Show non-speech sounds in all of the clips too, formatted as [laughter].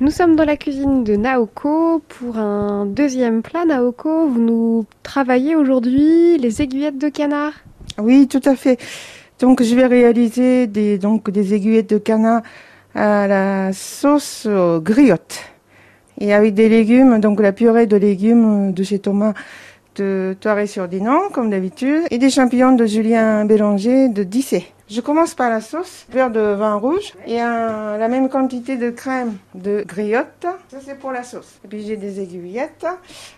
Nous sommes dans la cuisine de Naoko pour un deuxième plat. Naoko, vous nous travaillez aujourd'hui les aiguillettes de canard. Oui, tout à fait. Donc je vais réaliser des, donc, des aiguillettes de canard à la sauce griotte et avec des légumes, donc la purée de légumes de chez Thomas de Toiré-sur-Dinan, comme d'habitude, et des champignons de Julien Bélanger de Dissé. Je commence par la sauce, beurre de vin rouge et la même quantité de crème de griotte. Ça, c'est pour la sauce. Et puis, j'ai des aiguillettes.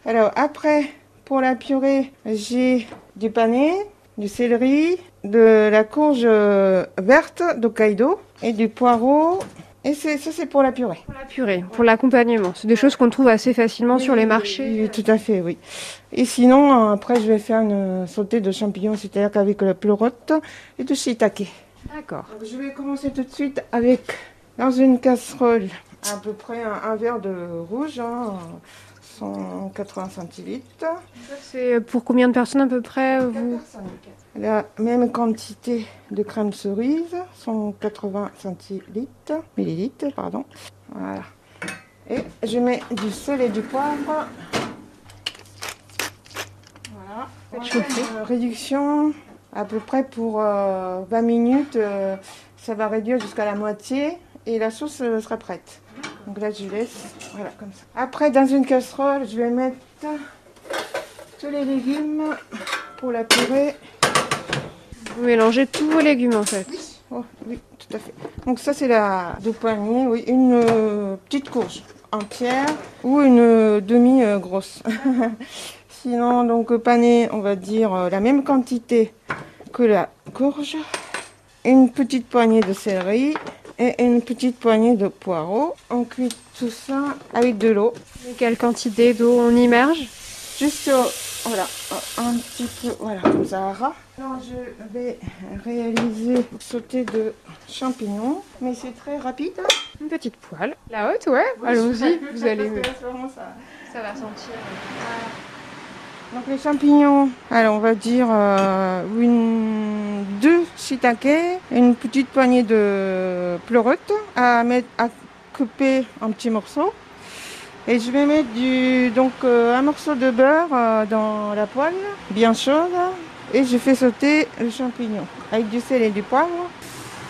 Alors, après, pour la purée, j'ai du panais, du céleri, de la courge verte d'Hokkaido et du poireau et ça, c'est pour la purée. Pour la purée, pour l'accompagnement. C'est des choses qu'on trouve assez facilement sur les marchés. Oui, tout à fait, oui. Et sinon, après, je vais faire une sautée de champignons, c'est-à-dire qu'avec la pleurote et du shiitake. D'accord. Je vais commencer tout de suite avec, dans une casserole, à peu près un, verre de rouge, 180 centilitres. C'est pour combien de personnes à peu près vous la même quantité de crème cerise, 180 centilitres, millilitres, pardon. Voilà. Et je mets du sel et du poivre. Voilà. Réduction à peu près pour 20 euh, minutes. Euh, ça va réduire jusqu'à la moitié et la sauce euh, sera prête. Donc là, je laisse. Voilà, comme ça. Après, dans une casserole, je vais mettre tous les légumes pour la purée. Vous mélangez tous vos légumes en fait. Oh, oui, tout à fait. Donc ça c'est la deux poignées, oui, une euh, petite courge entière ou une euh, demi grosse. [laughs] Sinon donc pané, on va dire euh, la même quantité que la courge, une petite poignée de céleri et une petite poignée de poireaux. On cuit tout ça avec de l'eau. Quelle quantité d'eau on immerge? Juste voilà, un petit peu, voilà, comme ça. Alors, je vais réaliser sauter de champignons, mais c'est très rapide. Une petite poêle. La haute, ouais. Allons-y, [laughs] vous allez. Ça, ça va sentir. Donc les champignons, alors on va dire euh, une, deux shiitake, une petite poignée de pleurote à mettre à couper en petits morceaux. Et je vais mettre donc, euh, un morceau de beurre euh, dans la poêle, bien chaude. Et je fais sauter le champignon avec du sel et du poivre.